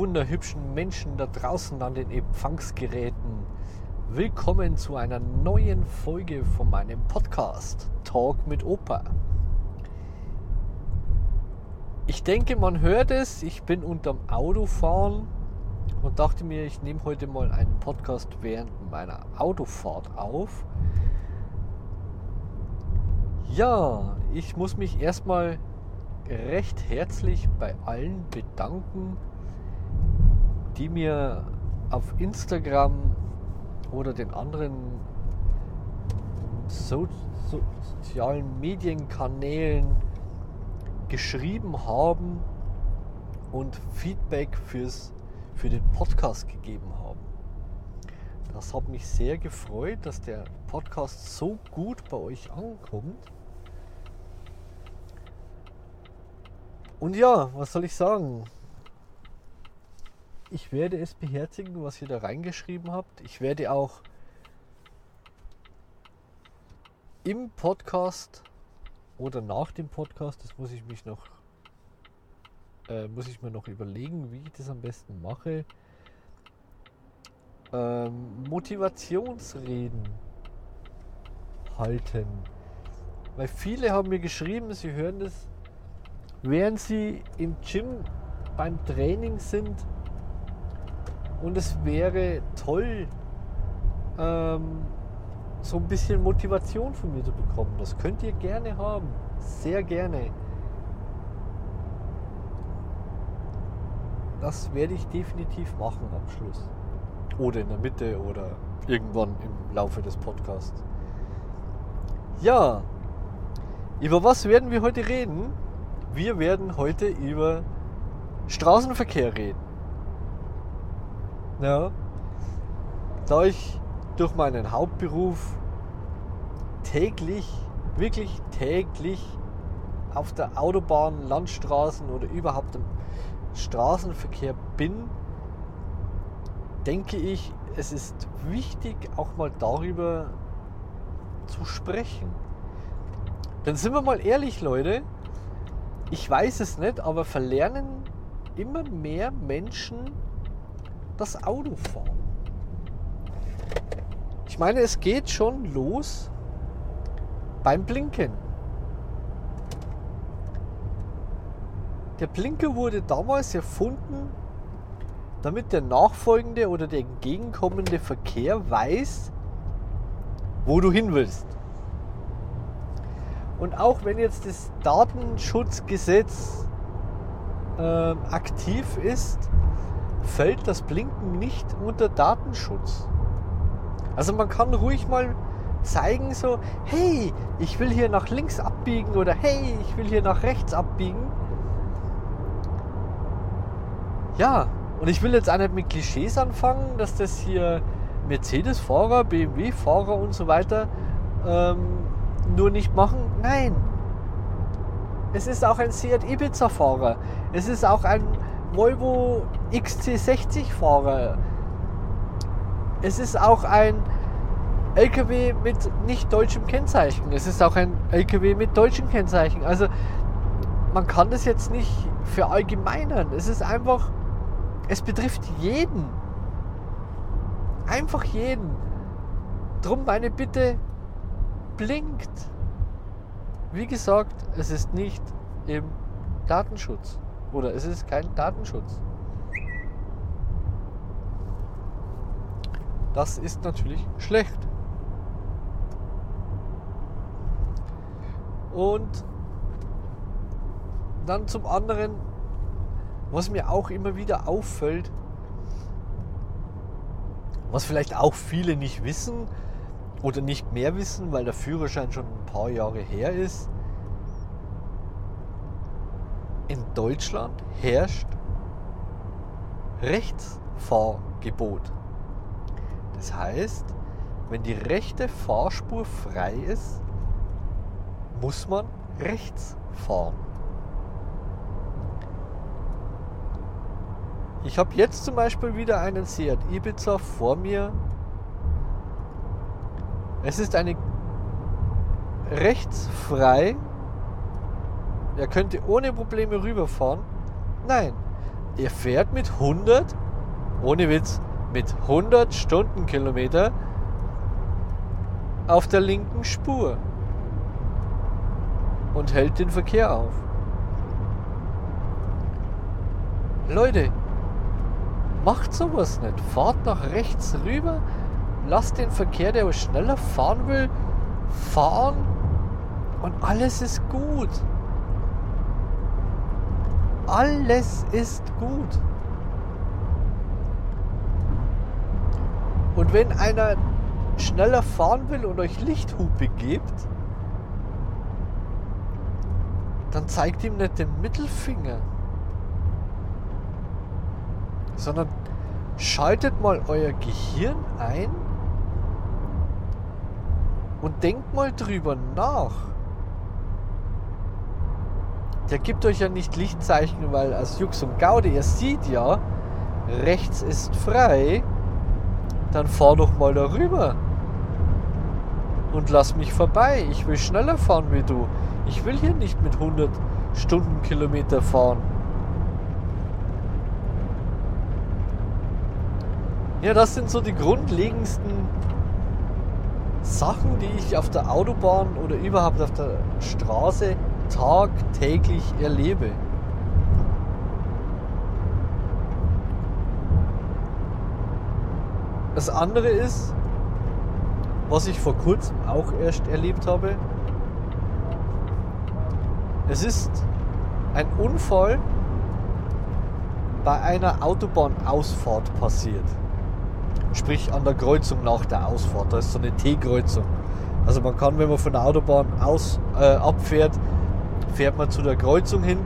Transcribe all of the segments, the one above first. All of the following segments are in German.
Wunderhübschen Menschen da draußen an den Empfangsgeräten. Willkommen zu einer neuen Folge von meinem Podcast Talk mit Opa. Ich denke, man hört es. Ich bin unterm Autofahren und dachte mir, ich nehme heute mal einen Podcast während meiner Autofahrt auf. Ja, ich muss mich erstmal recht herzlich bei allen bedanken, die mir auf Instagram oder den anderen so, so, sozialen Medienkanälen geschrieben haben und Feedback fürs, für den Podcast gegeben haben. Das hat mich sehr gefreut, dass der Podcast so gut bei euch ankommt. Und ja, was soll ich sagen? Ich werde es beherzigen, was ihr da reingeschrieben habt. Ich werde auch im Podcast oder nach dem Podcast, das muss ich mich noch, äh, muss ich mir noch überlegen, wie ich das am besten mache. Ähm, Motivationsreden halten. Weil viele haben mir geschrieben, sie hören das während sie im Gym beim Training sind. Und es wäre toll, ähm, so ein bisschen Motivation von mir zu bekommen. Das könnt ihr gerne haben. Sehr gerne. Das werde ich definitiv machen am Schluss. Oder in der Mitte oder irgendwann im Laufe des Podcasts. Ja, über was werden wir heute reden? Wir werden heute über Straßenverkehr reden. Ja. Da ich durch meinen Hauptberuf täglich, wirklich täglich auf der Autobahn, Landstraßen oder überhaupt im Straßenverkehr bin, denke ich, es ist wichtig, auch mal darüber zu sprechen. Dann sind wir mal ehrlich, Leute, ich weiß es nicht, aber verlernen immer mehr Menschen das Autofahren. Ich meine, es geht schon los beim Blinken. Der Blinker wurde damals erfunden, damit der nachfolgende oder der entgegenkommende Verkehr weiß, wo du hin willst. Und auch wenn jetzt das Datenschutzgesetz äh, aktiv ist, fällt das Blinken nicht unter Datenschutz. Also man kann ruhig mal zeigen so, hey, ich will hier nach links abbiegen oder hey, ich will hier nach rechts abbiegen. Ja, und ich will jetzt auch nicht mit Klischees anfangen, dass das hier Mercedes-Fahrer, BMW-Fahrer und so weiter ähm, nur nicht machen? Nein. Es ist auch ein Seat Ibiza-Fahrer. Es ist auch ein Volvo XC60-Fahrer. Es ist auch ein LKW mit nicht deutschem Kennzeichen. Es ist auch ein LKW mit deutschem Kennzeichen. Also man kann das jetzt nicht verallgemeinern. Es ist einfach, es betrifft jeden. Einfach jeden. Drum meine Bitte, blinkt. Wie gesagt, es ist nicht im Datenschutz. Oder es ist kein Datenschutz. Das ist natürlich schlecht. Und dann zum anderen, was mir auch immer wieder auffällt, was vielleicht auch viele nicht wissen, oder nicht mehr wissen, weil der Führerschein schon ein paar Jahre her ist. In Deutschland herrscht Rechtsfahrgebot. Das heißt, wenn die rechte Fahrspur frei ist, muss man rechts fahren. Ich habe jetzt zum Beispiel wieder einen Seat Ibiza vor mir, es ist eine rechtsfrei. Er könnte ohne Probleme rüberfahren. Nein, er fährt mit 100, ohne Witz, mit 100 Stundenkilometer auf der linken Spur und hält den Verkehr auf. Leute, macht sowas nicht. Fahrt nach rechts rüber, lasst den Verkehr, der schneller fahren will, fahren und alles ist gut. Alles ist gut. Und wenn einer schneller fahren will und euch Lichthupe gibt, dann zeigt ihm nicht den Mittelfinger, sondern schaltet mal euer Gehirn ein und denkt mal drüber nach. Der gibt euch ja nicht Lichtzeichen, weil als Jux und Gaude, ihr seht ja, rechts ist frei, dann fahr doch mal darüber und lass mich vorbei. Ich will schneller fahren wie du. Ich will hier nicht mit 100 Stundenkilometer fahren. Ja, das sind so die grundlegendsten Sachen, die ich auf der Autobahn oder überhaupt auf der Straße tagtäglich erlebe. Das andere ist, was ich vor kurzem auch erst erlebt habe. Es ist ein Unfall bei einer Autobahnausfahrt passiert. Sprich an der Kreuzung nach der Ausfahrt. Da ist so eine T-Kreuzung. Also man kann, wenn man von der Autobahn aus äh, abfährt, fährt man zu der Kreuzung hin,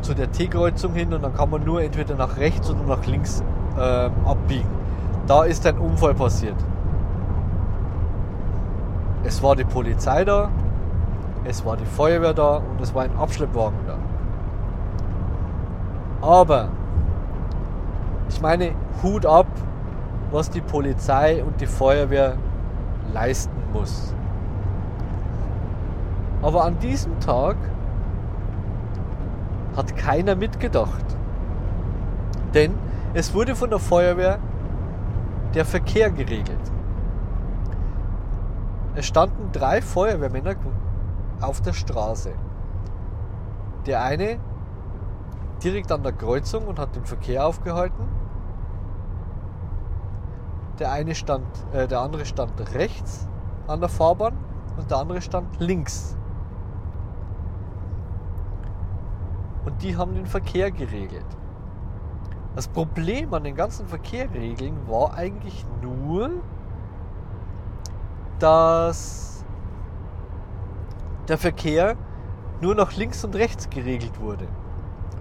zu der T-Kreuzung hin und dann kann man nur entweder nach rechts oder nach links äh, abbiegen. Da ist ein Unfall passiert. Es war die Polizei da, es war die Feuerwehr da und es war ein Abschleppwagen da. Aber ich meine, Hut ab, was die Polizei und die Feuerwehr leisten muss. Aber an diesem Tag hat keiner mitgedacht. Denn es wurde von der Feuerwehr der Verkehr geregelt. Es standen drei Feuerwehrmänner auf der Straße. Der eine direkt an der Kreuzung und hat den Verkehr aufgehalten. Der eine stand, äh, der andere stand rechts an der Fahrbahn und der andere stand links Und die haben den Verkehr geregelt. Das Problem an den ganzen Verkehrregeln war eigentlich nur, dass der Verkehr nur nach links und rechts geregelt wurde.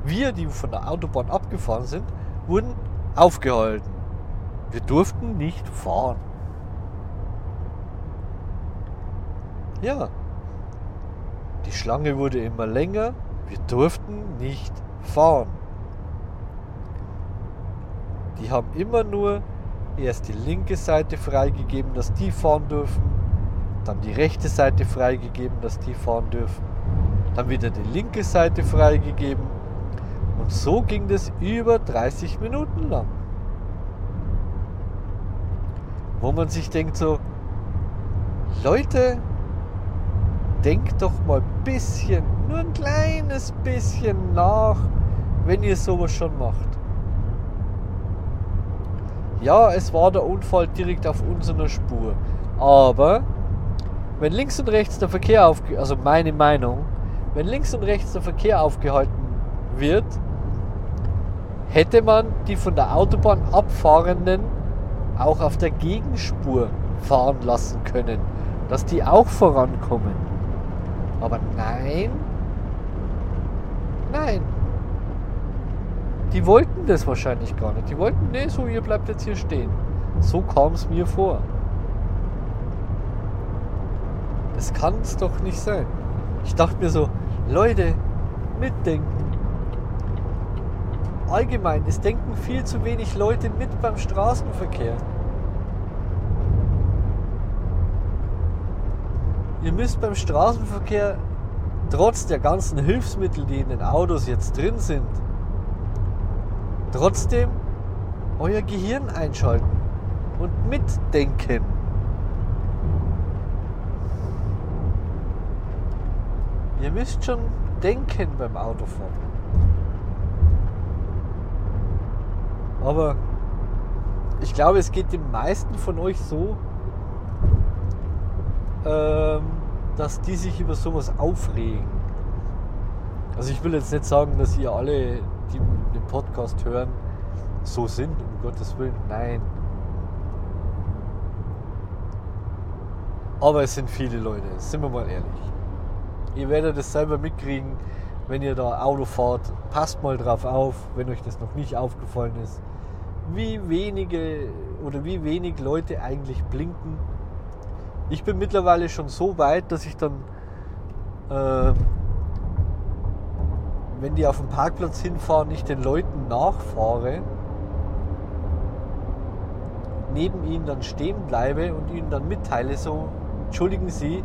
Wir, die von der Autobahn abgefahren sind, wurden aufgehalten. Wir durften nicht fahren. Ja. Die Schlange wurde immer länger wir durften nicht fahren. Die haben immer nur erst die linke Seite freigegeben, dass die fahren dürfen, dann die rechte Seite freigegeben, dass die fahren dürfen, dann wieder die linke Seite freigegeben und so ging das über 30 Minuten lang. Wo man sich denkt so, Leute, denkt doch mal ein bisschen, nur ein kleines bisschen nach, wenn ihr sowas schon macht. Ja, es war der Unfall direkt auf unserer Spur. Aber wenn links und rechts der Verkehr aufgehalten, also meine Meinung, wenn links und rechts der Verkehr aufgehalten wird, hätte man die von der Autobahn abfahrenden auch auf der Gegenspur fahren lassen können, dass die auch vorankommen. Aber nein, nein. Die wollten das wahrscheinlich gar nicht. Die wollten, nee, so, ihr bleibt jetzt hier stehen. So kam es mir vor. Das kann es doch nicht sein. Ich dachte mir so, Leute, mitdenken. Allgemein, es denken viel zu wenig Leute mit beim Straßenverkehr. Ihr müsst beim Straßenverkehr trotz der ganzen Hilfsmittel, die in den Autos jetzt drin sind, trotzdem euer Gehirn einschalten und mitdenken. Ihr müsst schon denken beim Autofahren. Aber ich glaube, es geht den meisten von euch so, ähm, dass die sich über sowas aufregen. Also ich will jetzt nicht sagen, dass ihr alle, die den Podcast hören, so sind, um Gottes Willen. Nein. Aber es sind viele Leute, sind wir mal ehrlich. Ihr werdet es selber mitkriegen, wenn ihr da Auto fahrt. Passt mal drauf auf, wenn euch das noch nicht aufgefallen ist, wie wenige oder wie wenig Leute eigentlich blinken. Ich bin mittlerweile schon so weit, dass ich dann, äh, wenn die auf dem Parkplatz hinfahren, nicht den Leuten nachfahre, neben ihnen dann stehen bleibe und ihnen dann mitteile, so, entschuldigen Sie,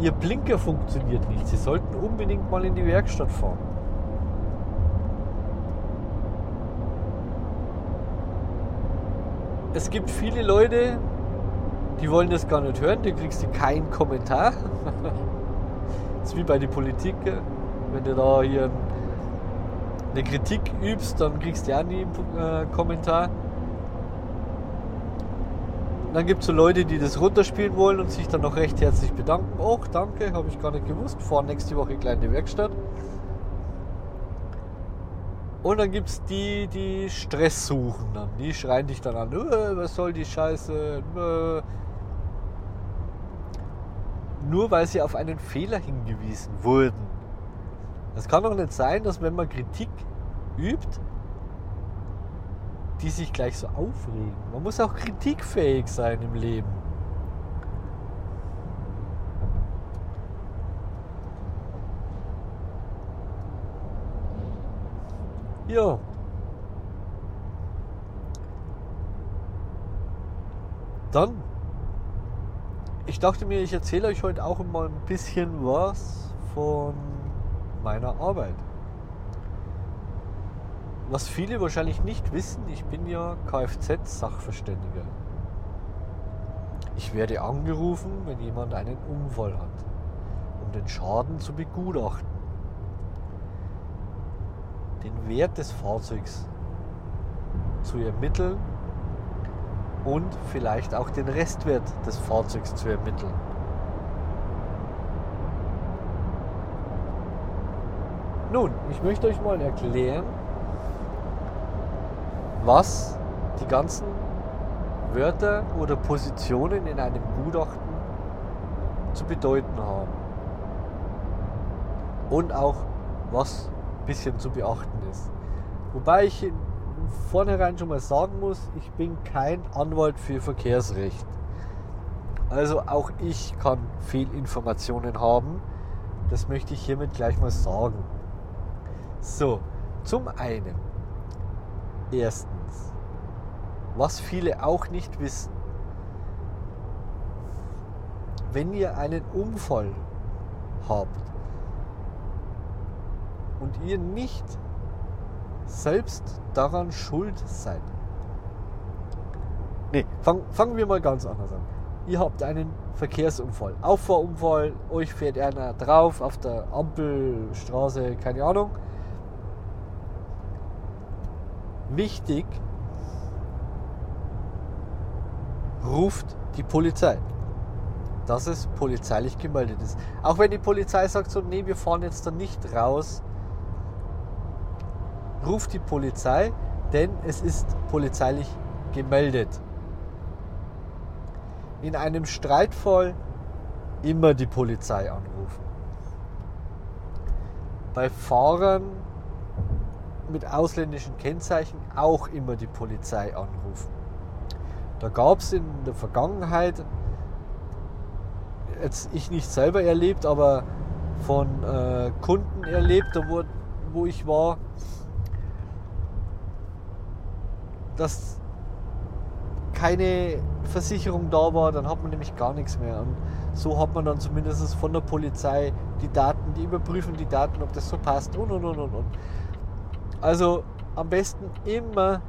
Ihr Blinker funktioniert nicht. Sie sollten unbedingt mal in die Werkstatt fahren. Es gibt viele Leute, die wollen das gar nicht hören, die kriegst du keinen Kommentar. das ist wie bei der Politik. Wenn du da hier eine Kritik übst, dann kriegst du ja nie einen äh, Kommentar. Dann gibt es so Leute, die das runterspielen wollen und sich dann noch recht herzlich bedanken. Oh, danke, habe ich gar nicht gewusst. Fahren nächste Woche kleine Werkstatt. Und dann gibt es die, die Stress suchen. Dann. Die schreien dich dann an, äh, was soll die Scheiße? Nur weil sie auf einen Fehler hingewiesen wurden. Es kann doch nicht sein, dass wenn man Kritik übt, die sich gleich so aufregen. Man muss auch kritikfähig sein im Leben. Ja. Dann, ich dachte mir, ich erzähle euch heute auch mal ein bisschen was von meiner Arbeit. Was viele wahrscheinlich nicht wissen, ich bin ja Kfz-Sachverständiger. Ich werde angerufen, wenn jemand einen Unfall hat, um den Schaden zu begutachten, den Wert des Fahrzeugs zu ermitteln und vielleicht auch den Restwert des Fahrzeugs zu ermitteln. Nun, ich möchte euch mal erklären, was die ganzen Wörter oder Positionen in einem Gutachten zu bedeuten haben. Und auch, was ein bisschen zu beachten ist. Wobei ich vornherein schon mal sagen muss, ich bin kein Anwalt für Verkehrsrecht. Also auch ich kann viel Informationen haben. Das möchte ich hiermit gleich mal sagen. So, zum einen Erstens, was viele auch nicht wissen, wenn ihr einen Unfall habt und ihr nicht selbst daran schuld seid. Ne, fang, fangen wir mal ganz anders an. Ihr habt einen Verkehrsunfall, Auffahrunfall, euch fährt einer drauf auf der Ampelstraße, keine Ahnung wichtig, ruft die Polizei. Dass es polizeilich gemeldet ist. Auch wenn die Polizei sagt so, nee, wir fahren jetzt da nicht raus, ruft die Polizei, denn es ist polizeilich gemeldet. In einem Streitfall immer die Polizei anrufen. Bei Fahrern mit ausländischen Kennzeichen auch immer die Polizei anrufen. Da gab es in der Vergangenheit, jetzt ich nicht selber erlebt, aber von äh, Kunden erlebt, da wo, wo ich war, dass keine Versicherung da war, dann hat man nämlich gar nichts mehr. Und so hat man dann zumindest von der Polizei die Daten, die überprüfen die Daten, ob das so passt und und und und. Also am besten immer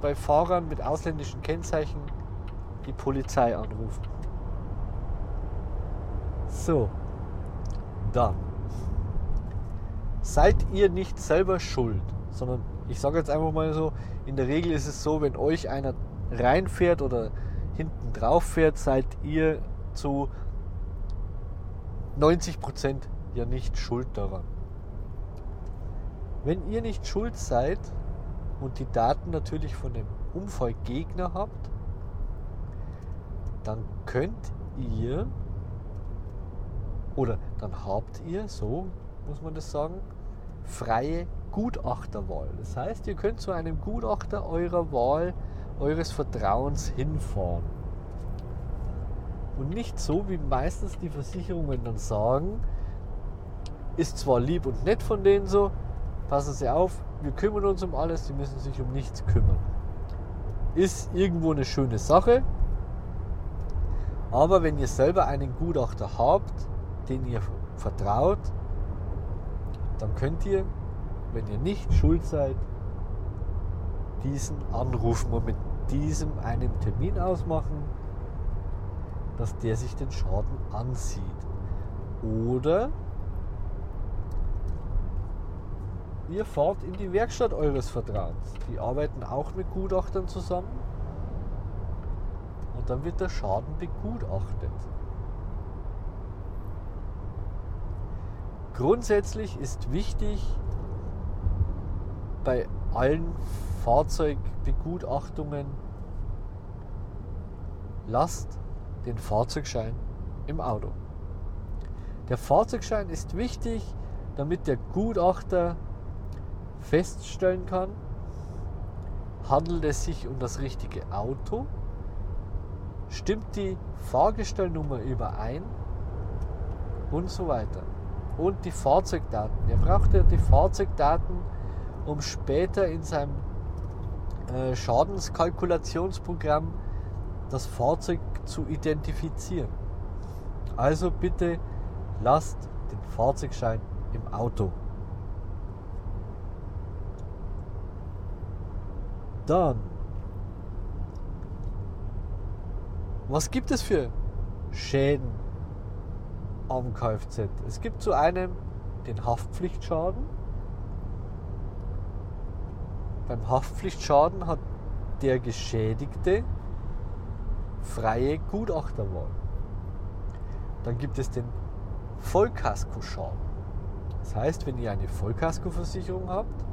bei Fahrern mit ausländischen Kennzeichen die Polizei anrufen. So, dann. Seid ihr nicht selber schuld, sondern ich sage jetzt einfach mal so, in der Regel ist es so, wenn euch einer reinfährt oder hinten drauf fährt, seid ihr zu 90% ja nicht schuld daran. Wenn ihr nicht schuld seid und die Daten natürlich von dem Unfallgegner habt, dann könnt ihr oder dann habt ihr, so muss man das sagen, freie Gutachterwahl. Das heißt, ihr könnt zu einem Gutachter eurer Wahl, eures Vertrauens hinfahren. Und nicht so, wie meistens die Versicherungen dann sagen, ist zwar lieb und nett von denen so, passen Sie auf, wir kümmern uns um alles, Sie müssen sich um nichts kümmern. Ist irgendwo eine schöne Sache, aber wenn ihr selber einen Gutachter habt, den ihr vertraut, dann könnt ihr, wenn ihr nicht schuld seid, diesen anrufen und mit diesem einen Termin ausmachen, dass der sich den Schaden ansieht. Oder ihr fahrt in die Werkstatt eures Vertrauens. Die arbeiten auch mit Gutachtern zusammen. Und dann wird der Schaden begutachtet. Grundsätzlich ist wichtig bei allen Fahrzeugbegutachtungen, lasst den Fahrzeugschein im Auto. Der Fahrzeugschein ist wichtig, damit der Gutachter feststellen kann, handelt es sich um das richtige Auto, stimmt die Fahrgestellnummer überein und so weiter. Und die Fahrzeugdaten. Er braucht ja die Fahrzeugdaten, um später in seinem äh, Schadenskalkulationsprogramm das Fahrzeug zu identifizieren. Also bitte lasst den Fahrzeugschein im Auto. Dann, was gibt es für Schäden am Kfz? Es gibt zu einem den Haftpflichtschaden. Beim Haftpflichtschaden hat der Geschädigte freie Gutachterwahl. Dann gibt es den Vollkaskoschaden. Das heißt, wenn ihr eine Vollkaskoversicherung habt,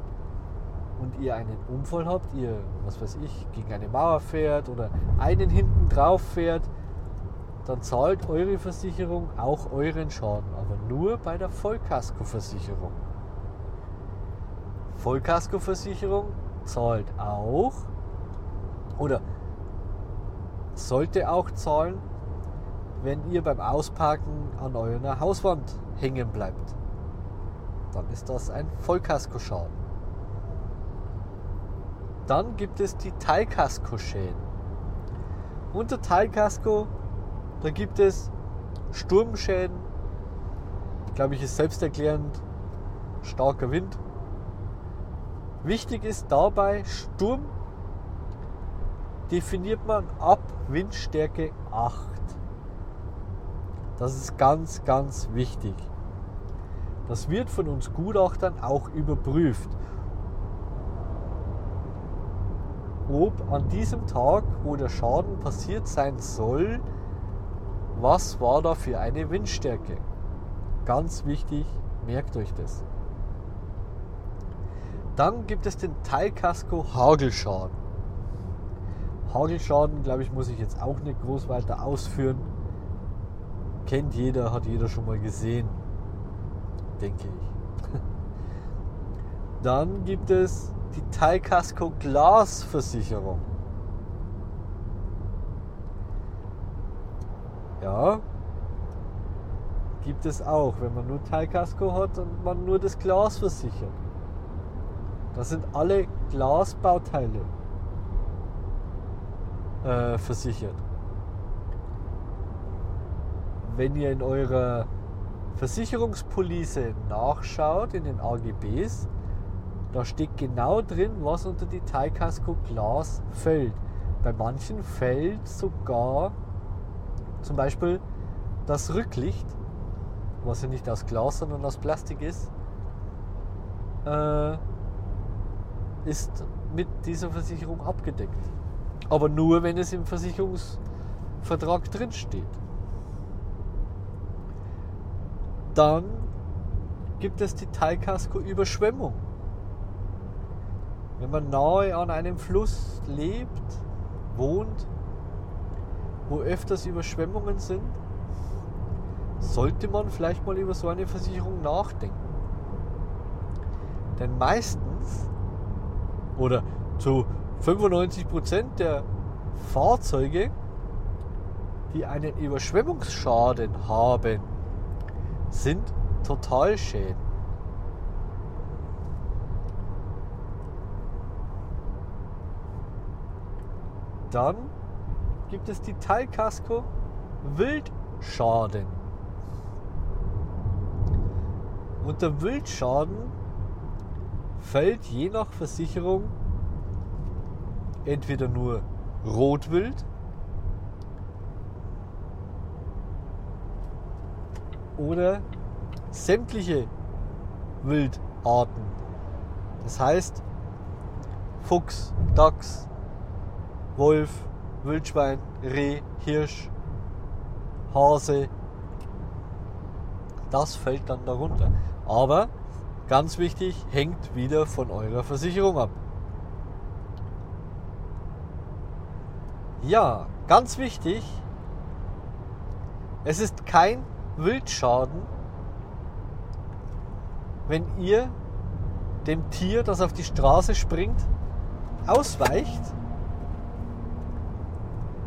und ihr einen Unfall habt, ihr, was weiß ich, gegen eine Mauer fährt oder einen hinten drauf fährt, dann zahlt eure Versicherung auch euren Schaden, aber nur bei der Vollkaskoversicherung. Vollkaskoversicherung zahlt auch oder sollte auch zahlen, wenn ihr beim Ausparken an eurer Hauswand hängen bleibt. Dann ist das ein Vollkaskoschaden. Dann gibt es die Teilkasko-Schäden. Unter Teilkasko, da gibt es Sturmschäden, glaube ich, ist selbsterklärend starker Wind. Wichtig ist dabei, Sturm definiert man ab Windstärke 8. Das ist ganz, ganz wichtig. Das wird von uns Gutachtern auch überprüft. ob an diesem Tag, wo der Schaden passiert sein soll, was war da für eine Windstärke. Ganz wichtig, merkt euch das. Dann gibt es den Teilkasko Hagelschaden. Hagelschaden, glaube ich, muss ich jetzt auch nicht groß weiter ausführen. Kennt jeder, hat jeder schon mal gesehen, denke ich. Dann gibt es die Teilkasko Glasversicherung. Ja, gibt es auch, wenn man nur Teilkasko hat und man nur das Glas versichert. Das sind alle Glasbauteile äh, versichert. Wenn ihr in eurer Versicherungspolice nachschaut, in den AGBs, Da steht genau drin, was unter die Teilkasko Glas fällt. Bei manchen fällt sogar zum Beispiel das Rücklicht, was ja nicht aus Glas, sondern aus Plastik ist, äh, ist mit dieser Versicherung abgedeckt. Aber nur, wenn es im Versicherungsvertrag drin steht. Dann gibt es die Teilkasko-Überschwemmung. Wenn man nahe an einem Fluss lebt, wohnt, wo öfters Überschwemmungen sind, sollte man vielleicht mal über so eine Versicherung nachdenken. Denn meistens oder zu 95% der Fahrzeuge, die einen Überschwemmungsschaden haben, sind Totalschäden. Dann gibt es die Teilkasko Wildschaden. Unter Wildschaden fällt je nach Versicherung entweder nur Rotwild oder sämtliche Wildarten. Das heißt Fuchs, Dachs, Wolf, Wildschwein, Reh, Hirsch, Hase. Das fällt dann darunter. Aber ganz wichtig, hängt wieder von eurer Versicherung ab. Ja, ganz wichtig, es ist kein Wildschaden, wenn ihr dem Tier, das auf die Straße springt, ausweicht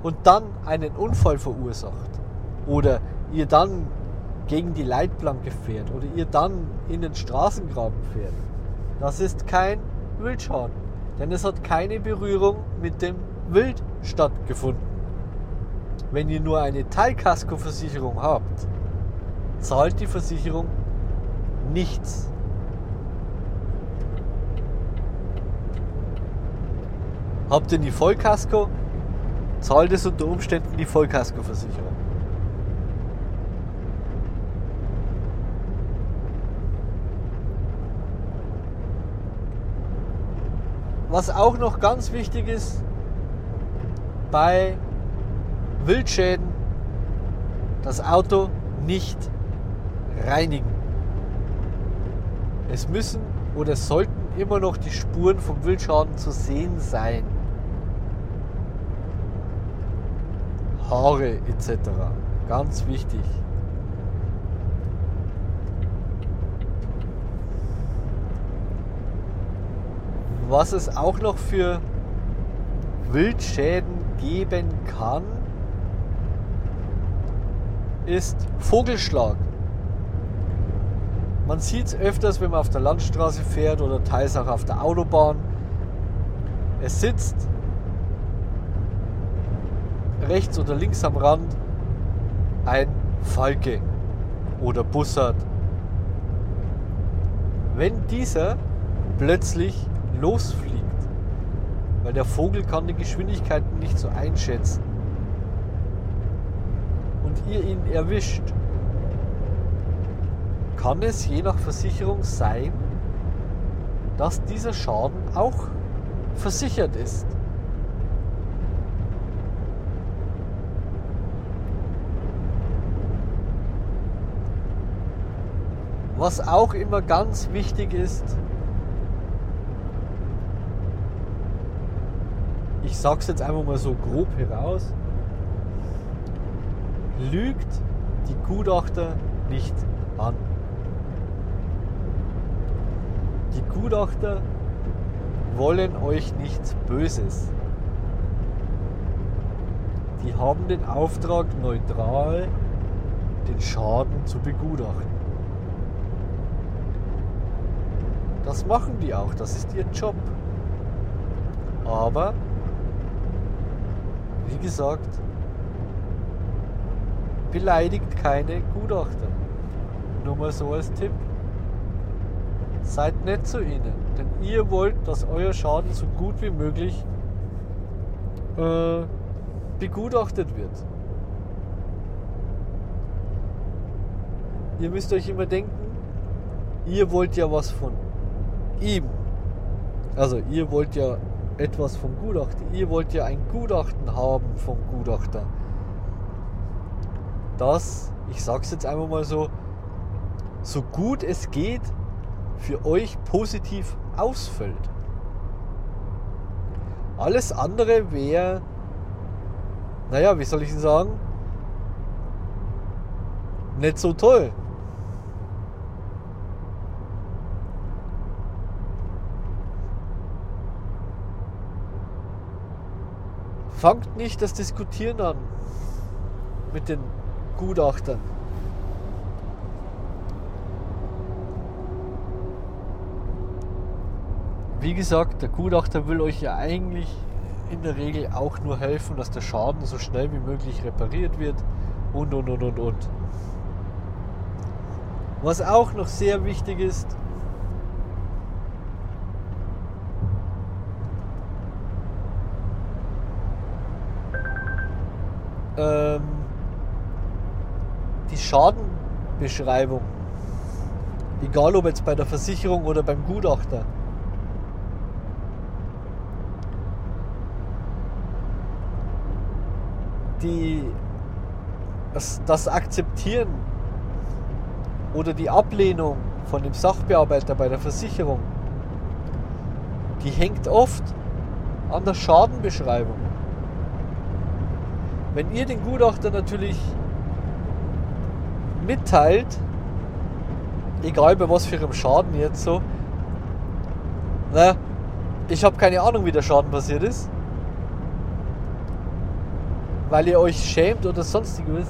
und dann einen Unfall verursacht oder ihr dann gegen die Leitplanke fährt oder ihr dann in den Straßengraben fährt, das ist kein Wildschaden, denn es hat keine Berührung mit dem Wild stattgefunden. Wenn ihr nur eine Teilkaskoversicherung habt, zahlt die Versicherung nichts. Habt ihr die Vollkasko, zahlt es unter Umständen die Vollkaskoversicherung. Was auch noch ganz wichtig ist bei Wildschäden, das Auto nicht reinigen. Es müssen oder sollten immer noch die Spuren vom Wildschaden zu sehen sein. Haare etc. Ganz wichtig. Was es auch noch für Wildschäden geben kann, ist Vogelschlag. Man sieht es öfters, wenn man auf der Landstraße fährt oder teils auch auf der Autobahn. Es sitzt rechts oder links am Rand ein Falke oder Bussard. Wenn dieser plötzlich losfliegt, weil der Vogel kann die Geschwindigkeiten nicht so einschätzen und ihr ihn erwischt, kann es je nach Versicherung sein, dass dieser Schaden auch versichert ist. Was auch immer ganz wichtig ist, ich sag's jetzt einfach mal so grob heraus, lügt die Gutachter nicht an. Die Gutachter wollen euch nichts Böses. Die haben den Auftrag, neutral den Schaden zu begutachten. Das machen die auch, das ist ihr Job. Aber, wie gesagt, beleidigt keine Gutachter. Nur mal so als Tipp. seid nett zu ihnen. Denn ihr wollt, dass euer Schaden so gut wie möglich äh, begutachtet wird. Ihr müsst euch immer denken, ihr wollt ja was von ihm. Also ihr wollt ja etwas vom Gutachter. Ihr wollt ja ein Gutachten haben vom Gutachter. Das, ich sag's jetzt einfach mal so, so gut es geht, für euch positiv ausfällt. Alles andere wäre, naja, wie soll ich sagen, nicht so toll. Fangt nicht das Diskutieren an mit den Gutachtern. Wie gesagt, der Gutachter will euch ja eigentlich in der Regel auch nur helfen, dass der Schaden so schnell wie möglich repariert wird und und und und und. Was auch noch sehr wichtig ist, ähm, die Schadenbeschreibung, egal ob jetzt bei der Versicherung oder beim Gutachter, die, das, das Akzeptieren oder die Ablehnung von dem Sachbearbeiter bei der Versicherung, die hängt oft an der Schadenbeschreibung. Wenn ihr den Gutachter natürlich mitteilt, egal bei was für einem Schaden jetzt so, na, ich habe keine Ahnung, wie der Schaden passiert ist, weil ihr euch schämt oder sonstiges,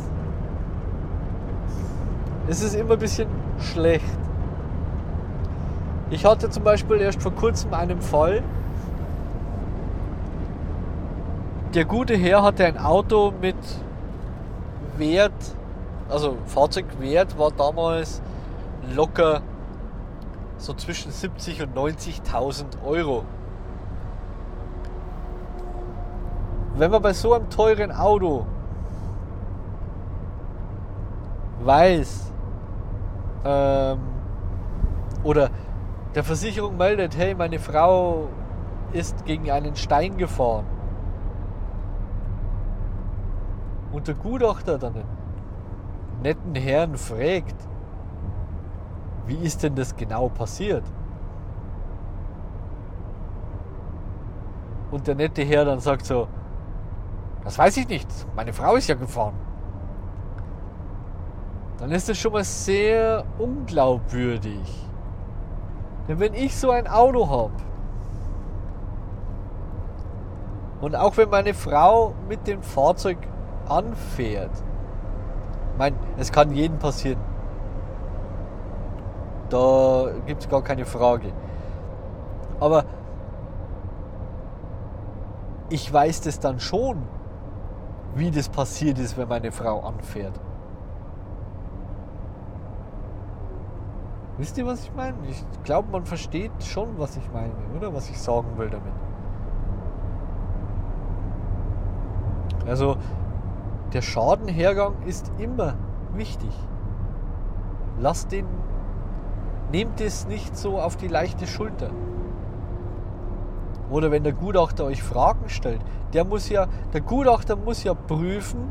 ist es immer ein bisschen schlecht. Ich hatte zum Beispiel erst vor kurzem einen Fall, der gute Herr hatte ein Auto mit Wert, also Fahrzeugwert war damals locker so zwischen 70 und 90.000 Euro. Wenn man bei so einem teuren Auto weiß ähm, oder der Versicherung meldet, hey, meine Frau ist gegen einen Stein gefahren und der Gutachter dann netten Herrn fragt, wie ist denn das genau passiert? Und der nette Herr dann sagt so, das weiß ich nicht, meine Frau ist ja gefahren. Dann ist das schon mal sehr unglaubwürdig. Denn wenn ich so ein Auto habe und auch wenn meine Frau mit dem Fahrzeug anfährt. Meine, es kann jedem passieren. Da gibt es gar keine Frage. Aber ich weiß das dann schon, wie das passiert ist, wenn meine Frau anfährt. Wisst ihr, was ich meine? Ich glaube, man versteht schon, was ich meine, oder? Was ich sagen will damit. Also, der Schadenhergang ist immer wichtig. Lasst den, nehmt es nicht so auf die leichte Schulter. Oder wenn der Gutachter euch Fragen stellt, der muss ja, der Gutachter muss ja prüfen,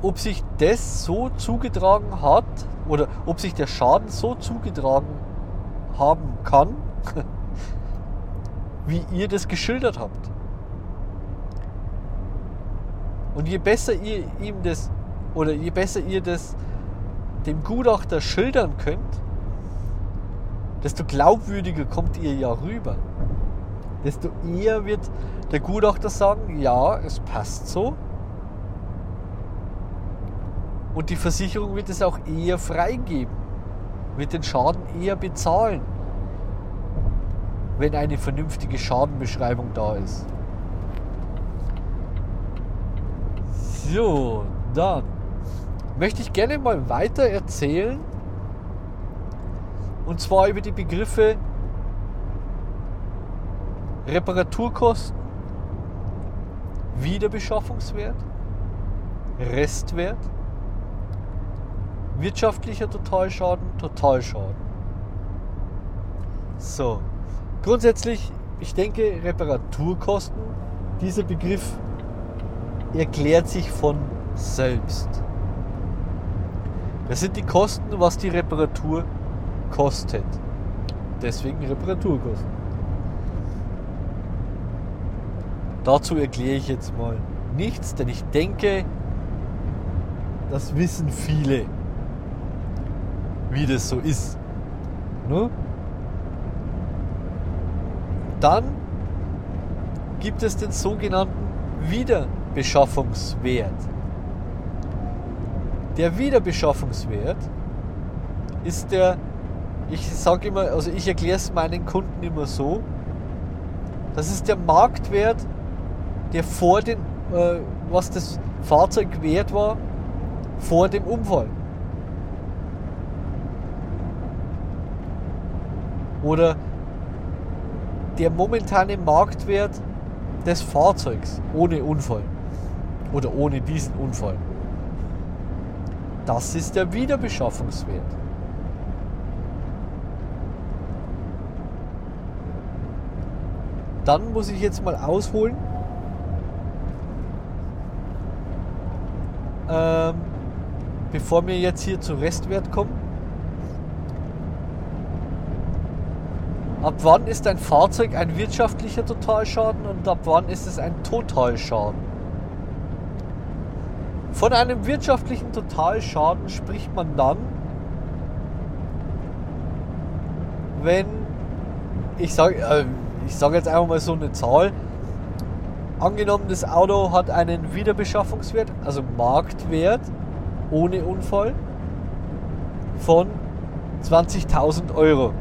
ob sich das so zugetragen hat oder ob sich der Schaden so zugetragen haben kann, wie ihr das geschildert habt. Und je besser ihr ihm das oder je besser ihr das dem Gutachter schildern könnt, desto glaubwürdiger kommt ihr ja rüber. Desto eher wird der Gutachter sagen, ja, es passt so. Und die Versicherung wird es auch eher freigeben, wird den Schaden eher bezahlen, wenn eine vernünftige Schadenbeschreibung da ist. So, dann möchte ich gerne mal weiter erzählen. Und zwar über die Begriffe Reparaturkosten, Wiederbeschaffungswert, Restwert, wirtschaftlicher Totalschaden, Totalschaden. So, grundsätzlich, ich denke, Reparaturkosten, dieser Begriff erklärt sich von selbst. Das sind die Kosten, was die Reparatur kostet. Deswegen Reparaturkosten. Dazu erkläre ich jetzt mal nichts, denn ich denke, das wissen viele, wie das so ist. Ne? Dann gibt es den sogenannten Wiederbeschaffungswert. Der Wiederbeschaffungswert ist der, ich sage immer, also ich erkläre es meinen Kunden immer so, das ist der Marktwert der vor den, äh, was das Fahrzeug wert war, vor dem Unfall. Oder der momentane Marktwert des Fahrzeugs ohne Unfall oder ohne diesen Unfall. Das ist der Wiederbeschaffungswert. Dann muss ich jetzt mal ausholen, ähm, bevor wir jetzt hier zu Restwert kommen. Ab wann ist ein Fahrzeug ein wirtschaftlicher Totalschaden und ab wann ist es ein Totalschaden? Von einem wirtschaftlichen Totalschaden spricht man dann, wenn, ich sage äh, sag jetzt einfach mal so eine Zahl, Angenommen, das Auto hat einen Wiederbeschaffungswert, also Marktwert ohne Unfall von 20.000 Euro.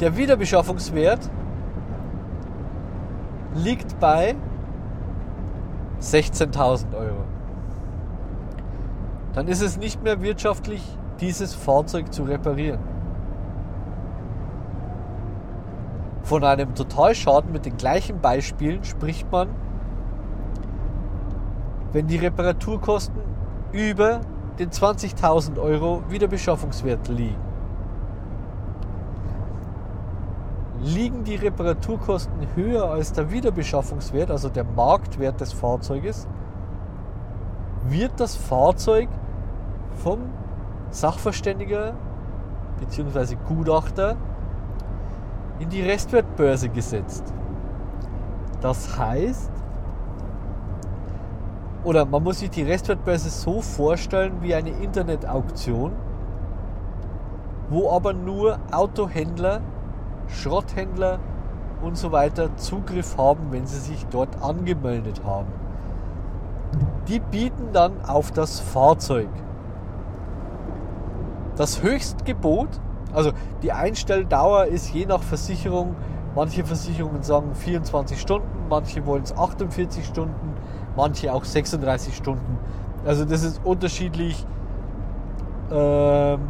Der Wiederbeschaffungswert liegt bei 16.000 Euro. Dann ist es nicht mehr wirtschaftlich, dieses Fahrzeug zu reparieren. Von einem Totalschaden mit den gleichen Beispielen spricht man, wenn die Reparaturkosten über den 20.000 Euro Wiederbeschaffungswert liegen. Liegen die Reparaturkosten höher als der Wiederbeschaffungswert, also der Marktwert des Fahrzeuges, wird das Fahrzeug vom Sachverständiger bzw. Gutachter in die Restwertbörse gesetzt. Das heißt, oder man muss sich die Restwertbörse so vorstellen wie eine Internetauktion, wo aber nur Autohändler, Schrotthändler und so weiter Zugriff haben, wenn sie sich dort angemeldet haben. Die bieten dann auf das Fahrzeug. Das Höchstgebot also die Einstelldauer ist je nach Versicherung, manche Versicherungen sagen 24 Stunden, manche wollen es 48 Stunden, manche auch 36 Stunden. Also das ist unterschiedlich. Ähm,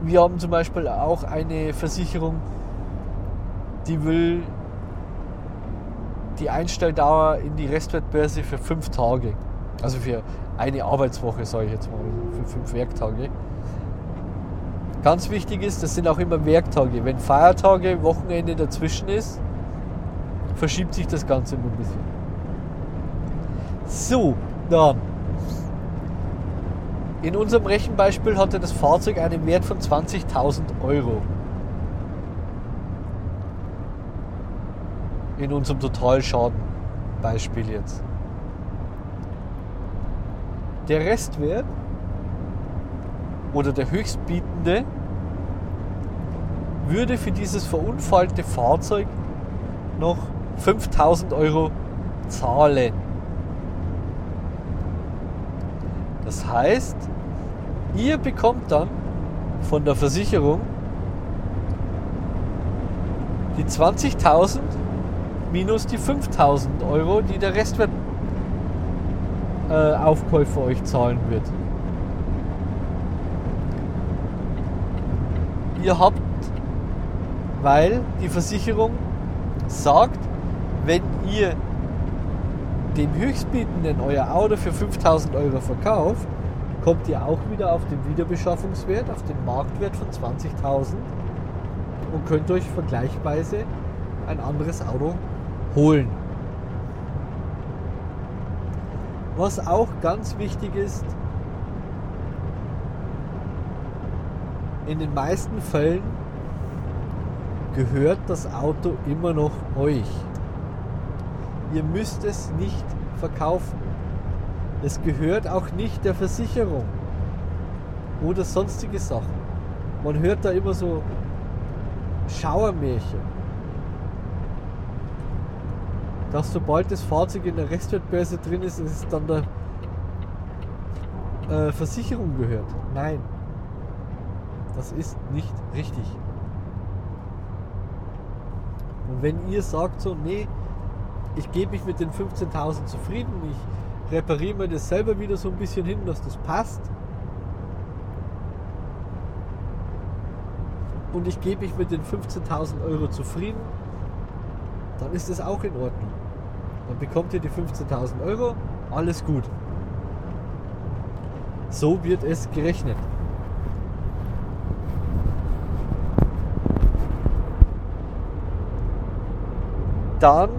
wir haben zum Beispiel auch eine Versicherung, die will die Einstelldauer in die Restwertbörse für fünf Tage. Also für eine Arbeitswoche, sage ich jetzt mal, für fünf Werktage. Ganz wichtig ist, das sind auch immer Werktage. Wenn Feiertage, Wochenende dazwischen ist, verschiebt sich das Ganze nur ein bisschen. So, dann. In unserem Rechenbeispiel hatte das Fahrzeug einen Wert von 20.000 Euro. In unserem Totalschadenbeispiel jetzt. Der Restwert oder der Höchstbietende würde für dieses verunfallte Fahrzeug noch 5000 Euro zahlen. Das heißt, ihr bekommt dann von der Versicherung die 20.000 minus die 5.000 Euro, die der Restwertaufkäufer äh, euch zahlen wird. Ihr habt, weil die Versicherung sagt, wenn ihr dem Höchstbietenden euer Auto für 5000 Euro verkauft, kommt ihr auch wieder auf den Wiederbeschaffungswert, auf den Marktwert von 20.000 und könnt euch vergleichsweise ein anderes Auto holen. Was auch ganz wichtig ist, in den meisten Fällen gehört das Auto immer noch euch. Ihr müsst es nicht verkaufen. Es gehört auch nicht der Versicherung oder sonstige Sachen. Man hört da immer so Schauermärchen. Dass sobald das Fahrzeug in der Rechtswertbörse drin ist, ist es dann der äh, Versicherung gehört. Nein. Das ist nicht richtig. Und wenn ihr sagt so, nee, ich gebe mich mit den 15.000 zufrieden, ich repariere mir das selber wieder so ein bisschen hin, dass das passt. Und ich gebe mich mit den 15.000 Euro zufrieden, dann ist das auch in Ordnung. Dann bekommt ihr die 15.000 Euro, alles gut. So wird es gerechnet. Dann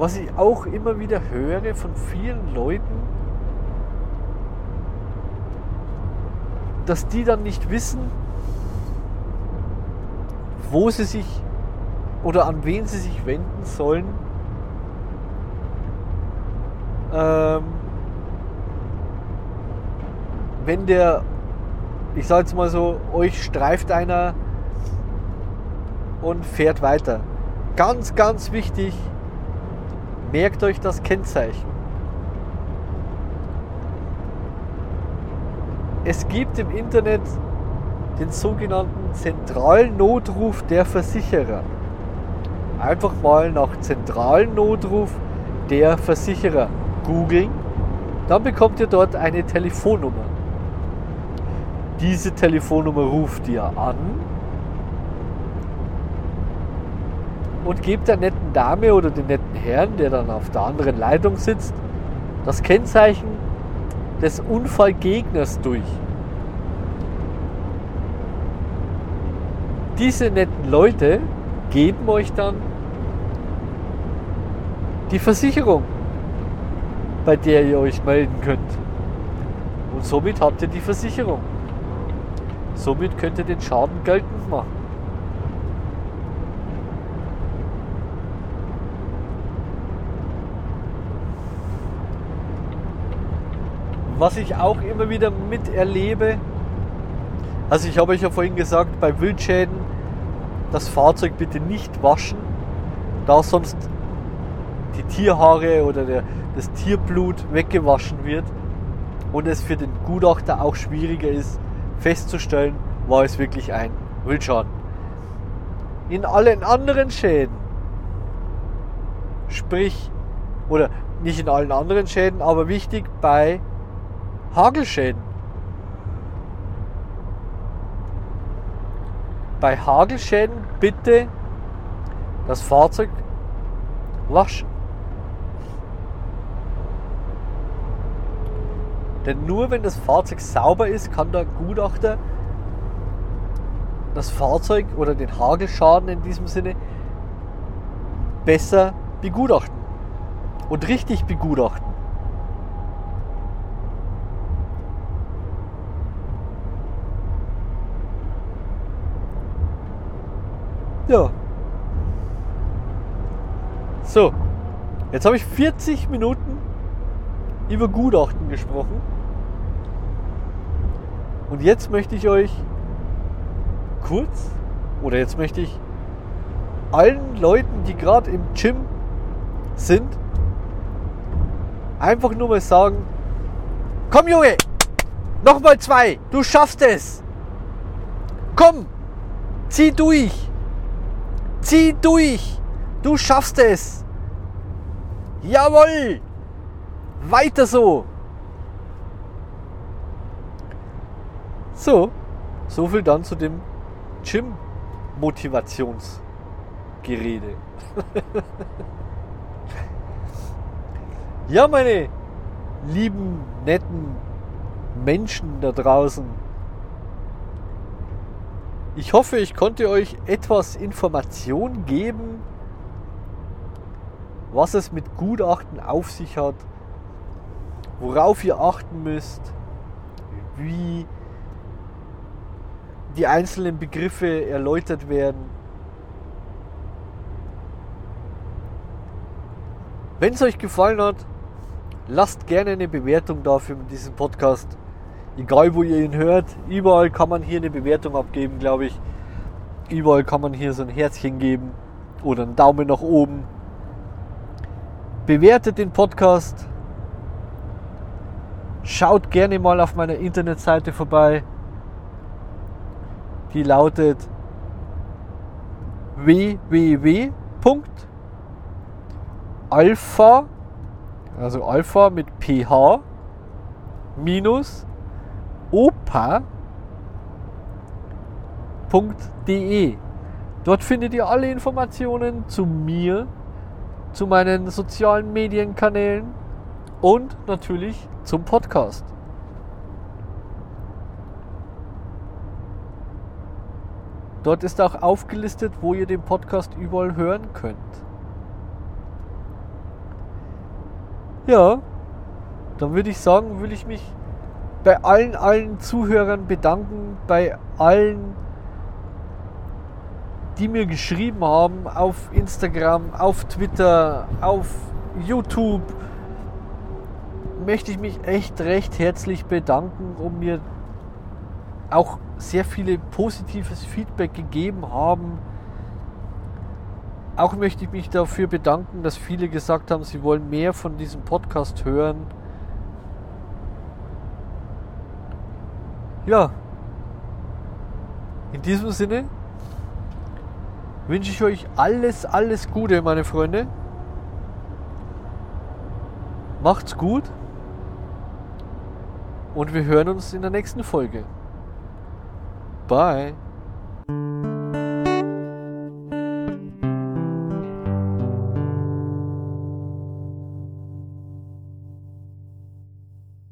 was ich auch immer wieder höre von vielen Leuten, dass die dann nicht wissen, wo sie sich oder an wen sie sich wenden sollen, ähm, wenn der, ich sage jetzt mal so, euch streift einer und fährt weiter. Ganz, ganz wichtig, Merkt euch das Kennzeichen. Es gibt im Internet den sogenannten zentralen Notruf der Versicherer. Einfach mal nach zentralen Notruf der Versicherer googeln. Dann bekommt ihr dort eine Telefonnummer. Diese Telefonnummer ruft ihr an und gebt der netten Dame oder dem netten Herrn, der dann auf der anderen Leitung sitzt, das Kennzeichen des Unfallgegners durch. Diese netten Leute geben euch dann die Versicherung, bei der ihr euch melden könnt. Und somit habt ihr die Versicherung. Somit könnt ihr den Schaden geltend machen. Was ich auch immer wieder miterlebe, also ich habe euch ja vorhin gesagt, bei Wildschäden das Fahrzeug bitte nicht waschen, da sonst die Tierhaare oder der, das Tierblut weggewaschen wird und es für den Gutachter auch schwieriger ist festzustellen, war es wirklich ein Wildschaden. In allen anderen Schäden, sprich, oder nicht in allen anderen Schäden, aber wichtig bei Hagelschäden. Bei Hagelschäden bitte das Fahrzeug waschen. Denn nur wenn das Fahrzeug sauber ist, kann der Gutachter das Fahrzeug oder den Hagelschaden in diesem Sinne besser begutachten und richtig begutachten. Ja. So. Jetzt habe ich 40 Minuten über Gutachten gesprochen. Und jetzt möchte ich euch kurz, oder jetzt möchte ich allen Leuten, die gerade im Gym sind, einfach nur mal sagen, komm Junge, nochmal zwei, du schaffst es. Komm, zieh durch. Zieh durch! Du schaffst es! Jawohl! Weiter so! So, So viel dann zu dem Gym-Motivationsgerede. ja, meine lieben, netten Menschen da draußen. Ich hoffe, ich konnte euch etwas Information geben, was es mit Gutachten auf sich hat, worauf ihr achten müsst, wie die einzelnen Begriffe erläutert werden. Wenn es euch gefallen hat, lasst gerne eine Bewertung da für diesen Podcast. Egal wo ihr ihn hört, überall kann man hier eine Bewertung abgeben, glaube ich. Überall kann man hier so ein Herzchen geben oder einen Daumen nach oben. Bewertet den Podcast. Schaut gerne mal auf meiner Internetseite vorbei. Die lautet www.alpha, also Alpha mit ph minus opa.de. Dort findet ihr alle Informationen zu mir, zu meinen sozialen Medienkanälen und natürlich zum Podcast. Dort ist auch aufgelistet, wo ihr den Podcast überall hören könnt. Ja, dann würde ich sagen, will ich mich bei allen, allen Zuhörern bedanken, bei allen, die mir geschrieben haben auf Instagram, auf Twitter, auf YouTube. Möchte ich mich echt recht herzlich bedanken, um mir auch sehr viele positives Feedback gegeben haben. Auch möchte ich mich dafür bedanken, dass viele gesagt haben, sie wollen mehr von diesem Podcast hören. Ja, in diesem Sinne wünsche ich euch alles, alles Gute, meine Freunde. Macht's gut und wir hören uns in der nächsten Folge. Bye.